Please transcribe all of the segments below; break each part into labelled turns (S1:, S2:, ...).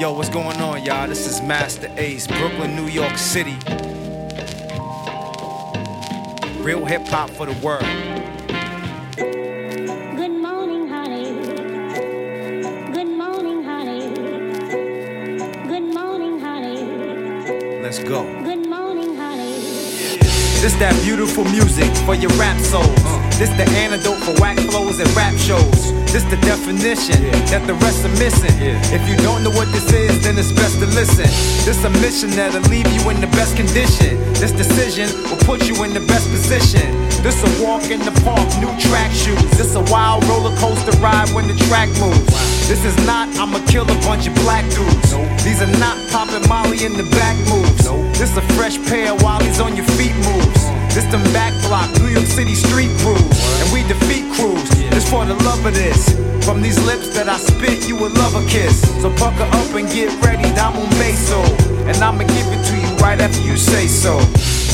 S1: Yo, what's going on, y'all? This is Masta Ace, Brooklyn, New York City. Real hip hop for the world.
S2: Good morning, honey. Good morning, honey. Good morning, honey.
S1: Let's go.
S2: Good morning, honey.
S1: This that beautiful music for your rap souls. This the antidote for whack flows and rap shows. This the definition that the rest are missing. If you don't know what this is, then it's best to listen. This a mission that'll leave you in the best condition. This decision will put you in the best position. This a walk in the park, new track shoes. This a wild roller coaster ride when the track moves. This is not I'ma kill a bunch of black dudes. These are not popping Molly in the back moves. This a fresh pair of Wallies on your feet moves. This them back block New York City street crews. And we defeat crews. This for the love of this. From these lips that I spit, you will love a kiss. So pucker up and get ready, I'm Damo Meso. And I'ma give it to you right after you say so.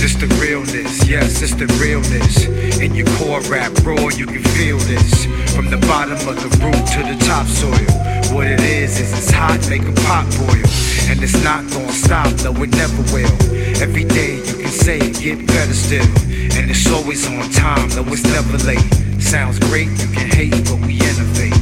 S1: This the realness, yes, it's the realness. In your core rap raw, you can feel this. From the bottom of the root to the topsoil. What it is, is it's hot, make a pot boil. And it's not gonna stop, no, it never will. Every day you can say it, get better still. And it's always on time, though it's never late. Sounds great, you can hate, but we innovate.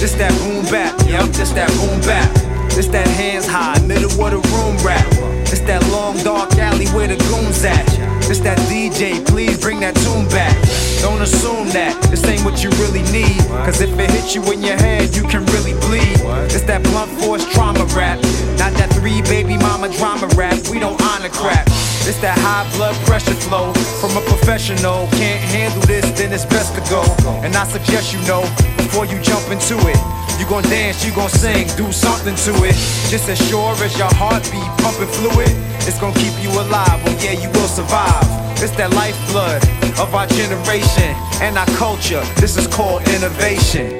S1: This that boom bap, yup, this that boom bap. This that hands high, middle of the room rap. It's that long dark alley where the goons at. This that DJ, please bring that tune back. Don't assume that this ain't what you really need. Cause if it hits you in your head, you can really bleed. It's that blunt force trauma rap. Not that three baby mama drama rap. We don't honor crap. This that high blood pressure flow from a professional. Can't handle this, then it's best to go. And I suggest you know before you jump into it. You gon' dance, you gon' sing, do something to it. Just as sure as your heartbeat pumping fluid, it's gon' keep you alive. Well, yeah, you will survive. It's that lifeblood of our generation and our culture. This is called innovation.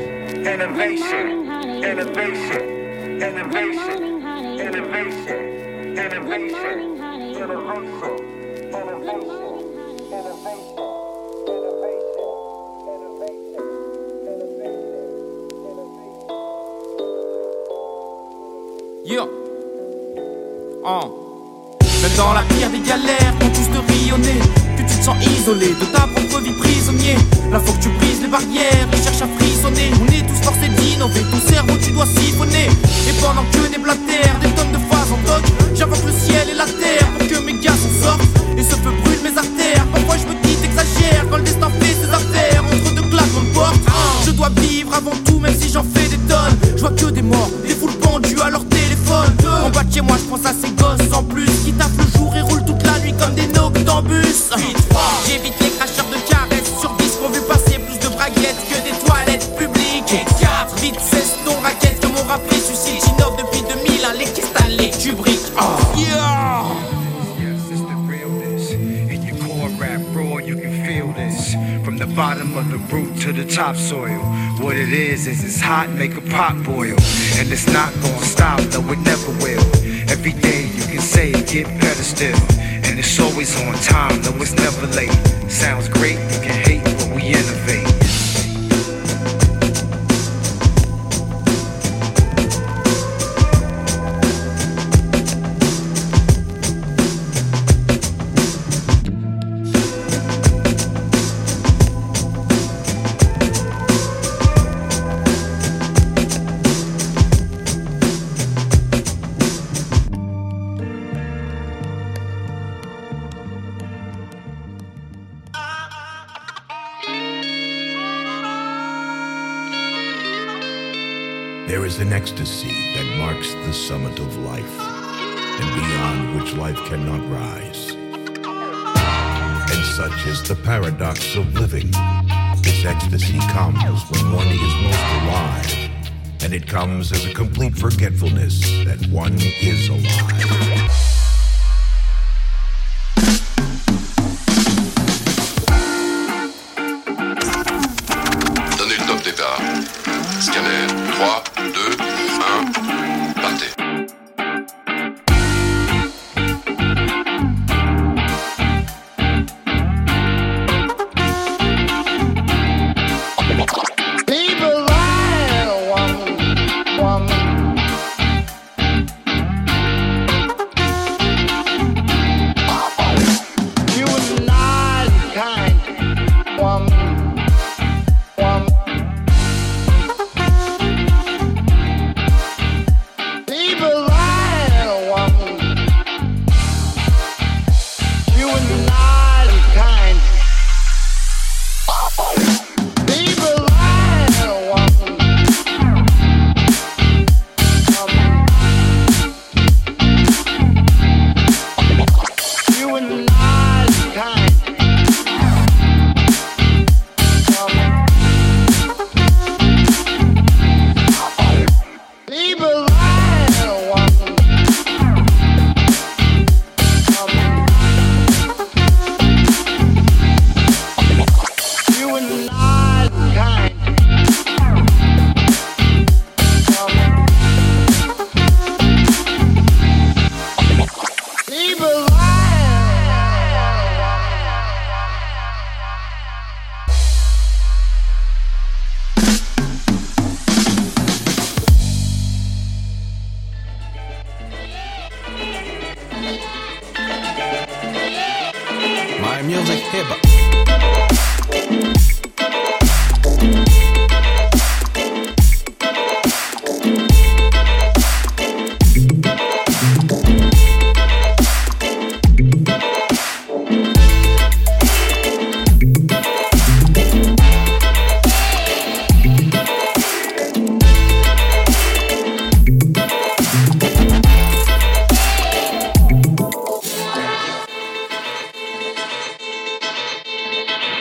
S1: Innovation. Innovation. Innovation. Innovation. Innovation.
S3: Yeah. Même dans la pire des galères, quand tous te rayonner, que tu te sens isolé de ta propre vie prisonnier. La fois que tu brises les barrières et cherches à frissonner,
S1: make a pot boil. And it's not gonna stop, no, it never will. Every day you can say it, get better still. And it's always on time, no, it's never late. Sounds great, you can hate, but we innovate.
S4: An ecstasy that marks the summit of life, and beyond which life cannot rise. And such is the paradox of living. This ecstasy comes when one is most alive, and it comes as a complete forgetfulness that one is alive.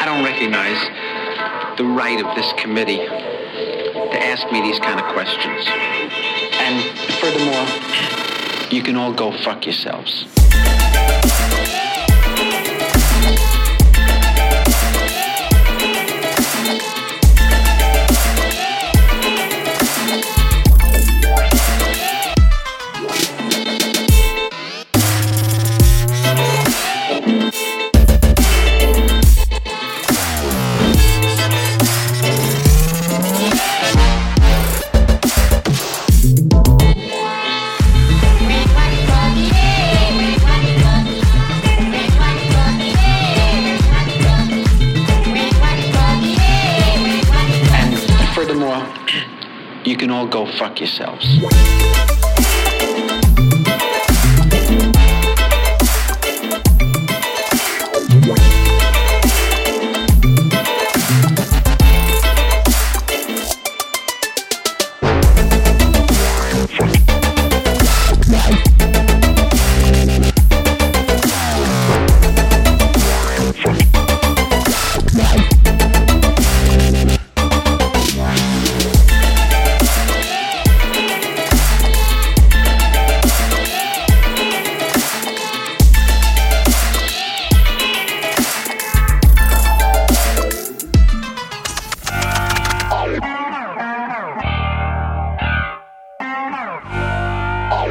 S5: Don't recognize the right of this committee to ask me these kind of questions. And furthermore, you can all go fuck yourselves. You can all go fuck yourselves.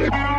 S6: Bye.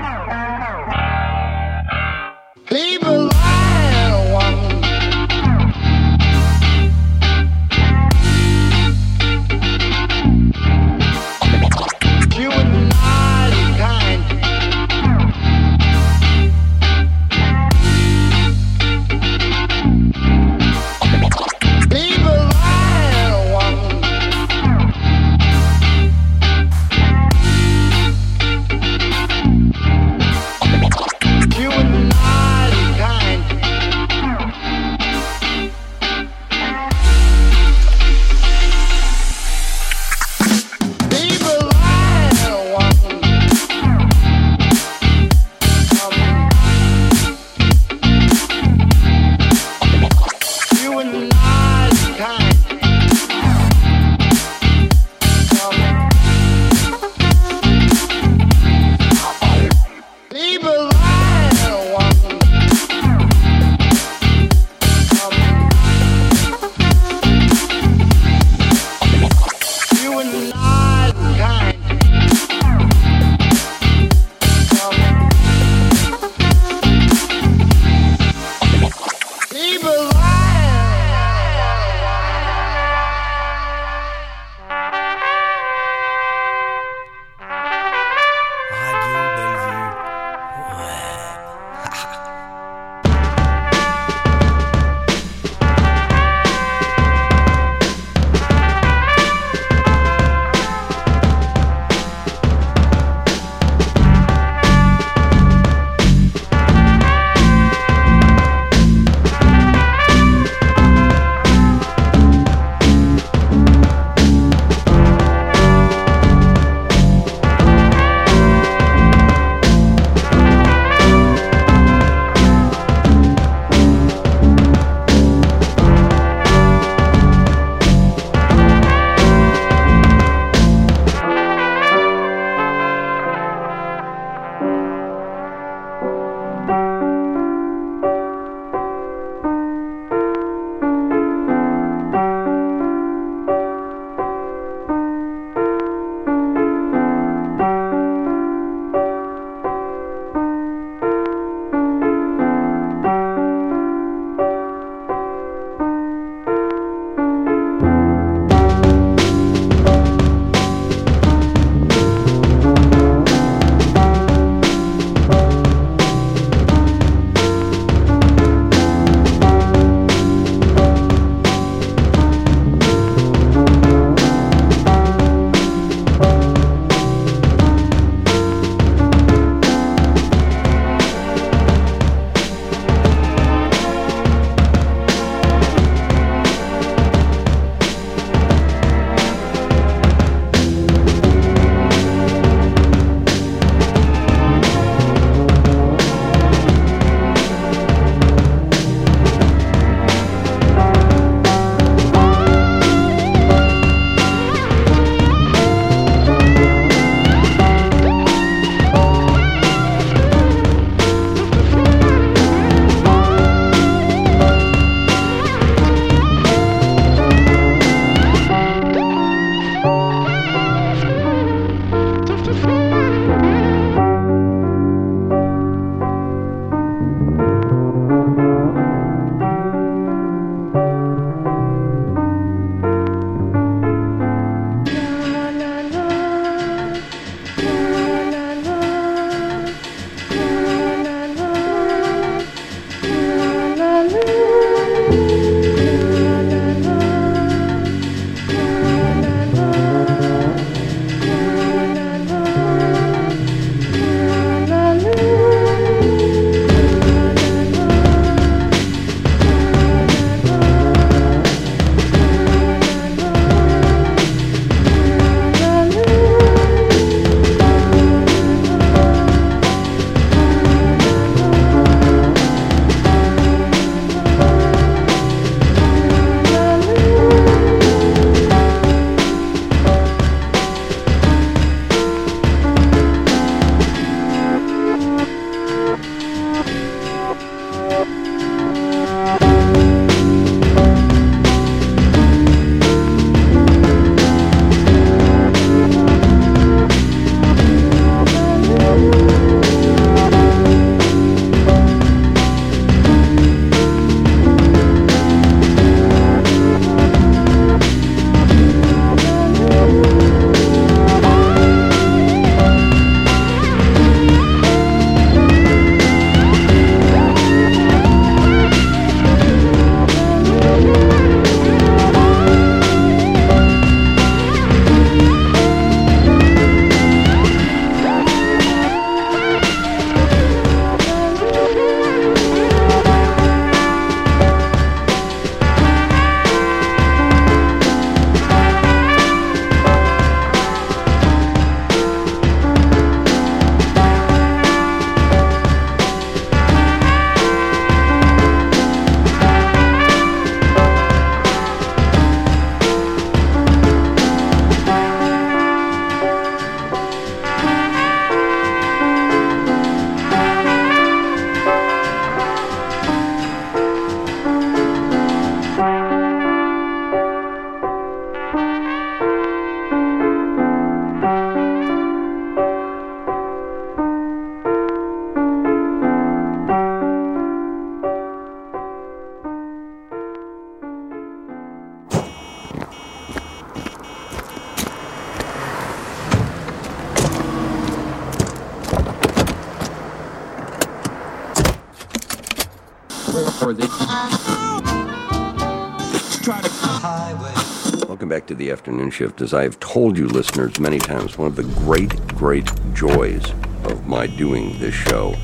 S7: Welcome back to the afternoon shift. As I have told you, listeners, many times, one of the great, great joys of my doing this show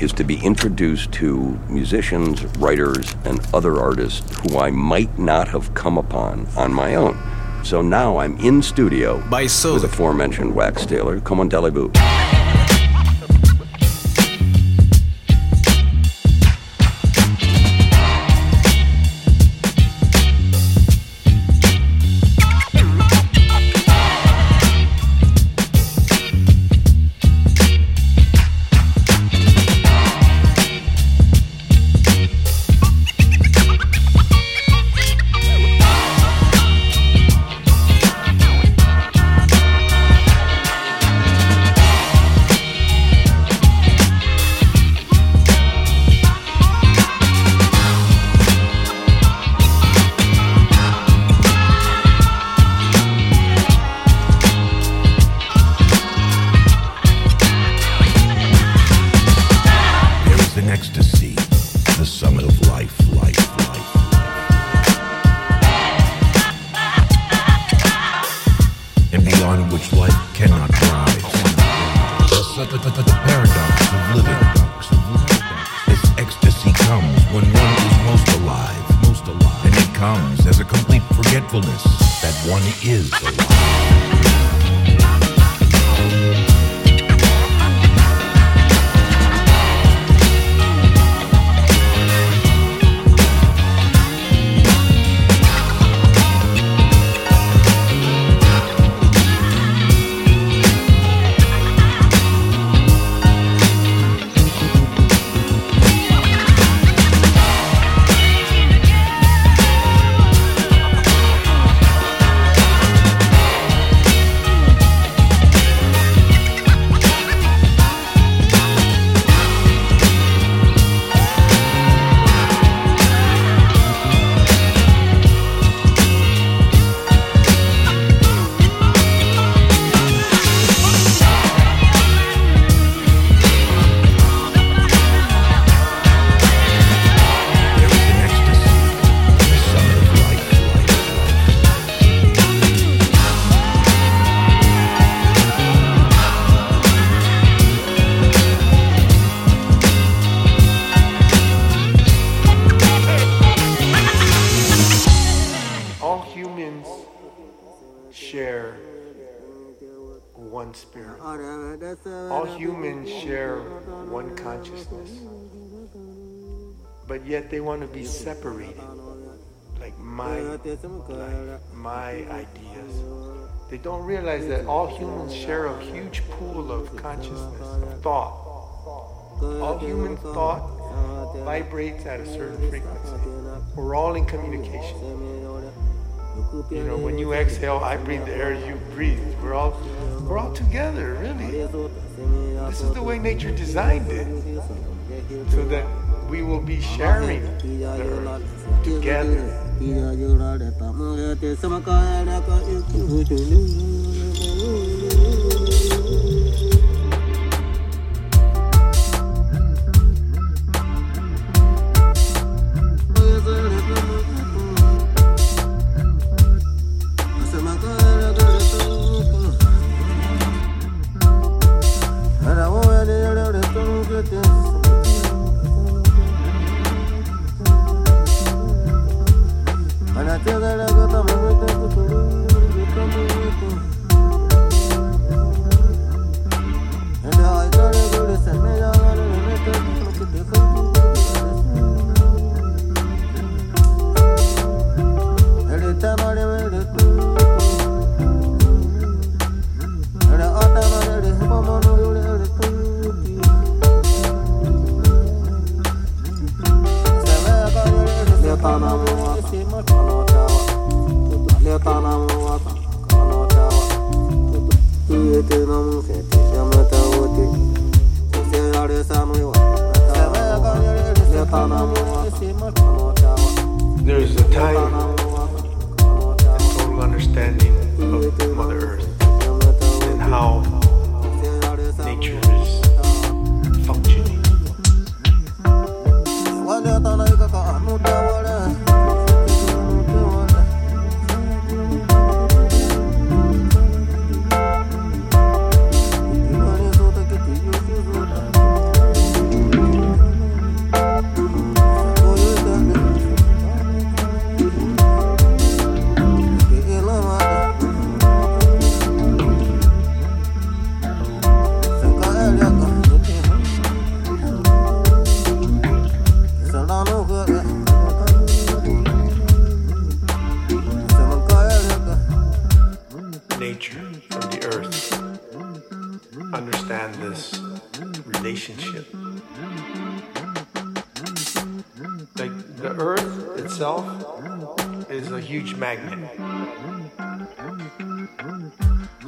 S7: is to be introduced to musicians, writers, and other artists who I might not have come upon on my own. So now I'm in studio
S8: By
S7: with aforementioned Wax Tailor. Come on,
S9: humans share one consciousness. But yet they want to be separated. Like my life, my ideas. They don't realize that all humans share a huge pool of consciousness, of thought. All human thought vibrates at a certain frequency. We're all in communication. You know, when you exhale, I breathe the air you breathe. We're all we're all together, really. This is the way nature designed it. So that we will be sharing the earth together.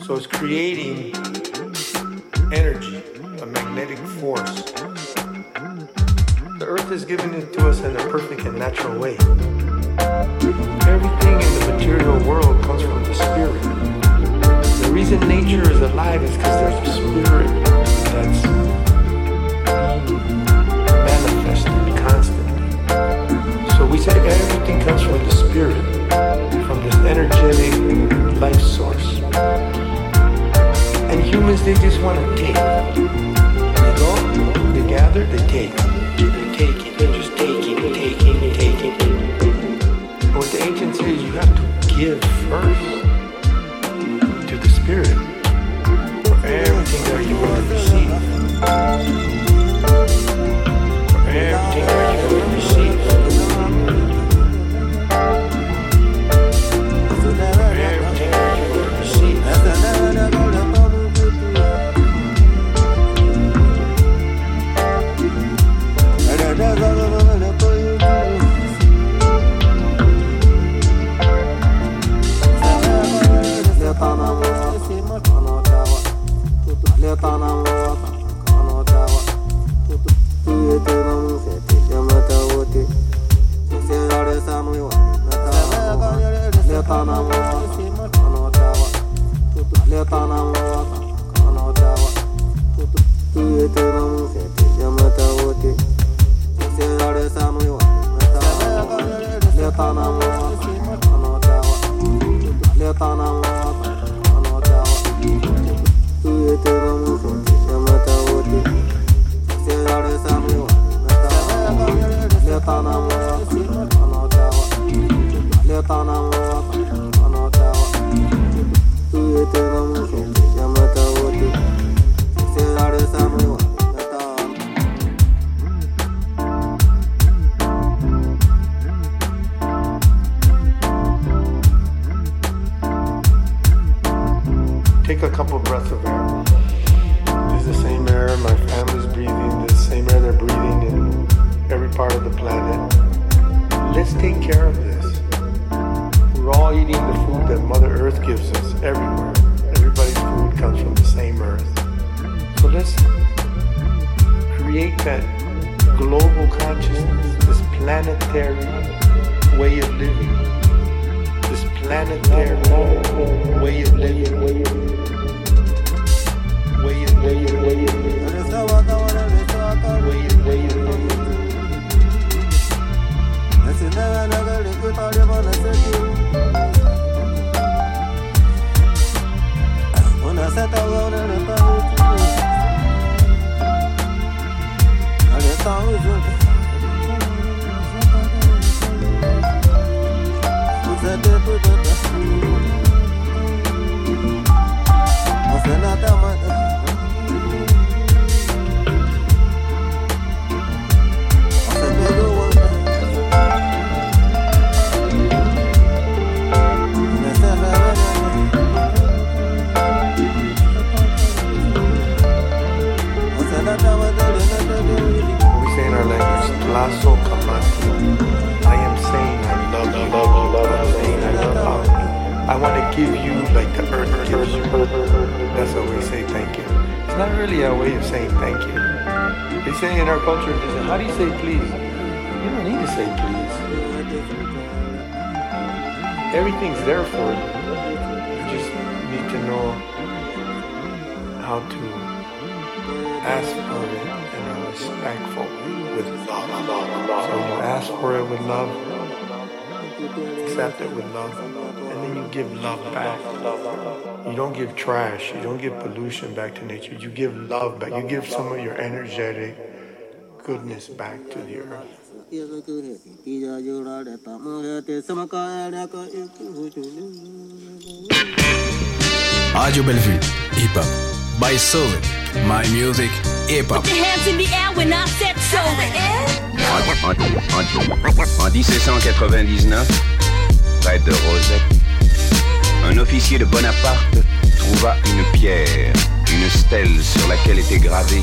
S10: So it's creating energy, a magnetic force. The earth is giving it to us in a perfect and natural way. Everything in the material world comes from the spirit. The reason nature is alive is because there's a spirit that's manifested constantly. So we say everything comes from the spirit, from this energetic life source. Humans, they just want to take. They go, they gather, they take. They take it, they're just taking, taking, taking. But what the ancients say is you have to give first to the spirit Take that global consciousness, this planetary way of living. This planetary way of living. Way of living. Way of of way of living. Way of way of living. We Everything's there for you. You just need to know how to ask for it and are respectful with love. So you ask for it with love, accept it with love, and then you give love back. You don't give trash, you don't give pollution back to nature. You give love back. You give some of your energetic goodness back to the earth.
S8: Radio Bellevue, hip hop. By Solid, my music, hip hop.
S6: Put your hands in the air when I said so.
S11: En, en- en- en 1799, près de Rosette, un officier de Bonaparte trouva une pierre, une stèle sur laquelle était gravé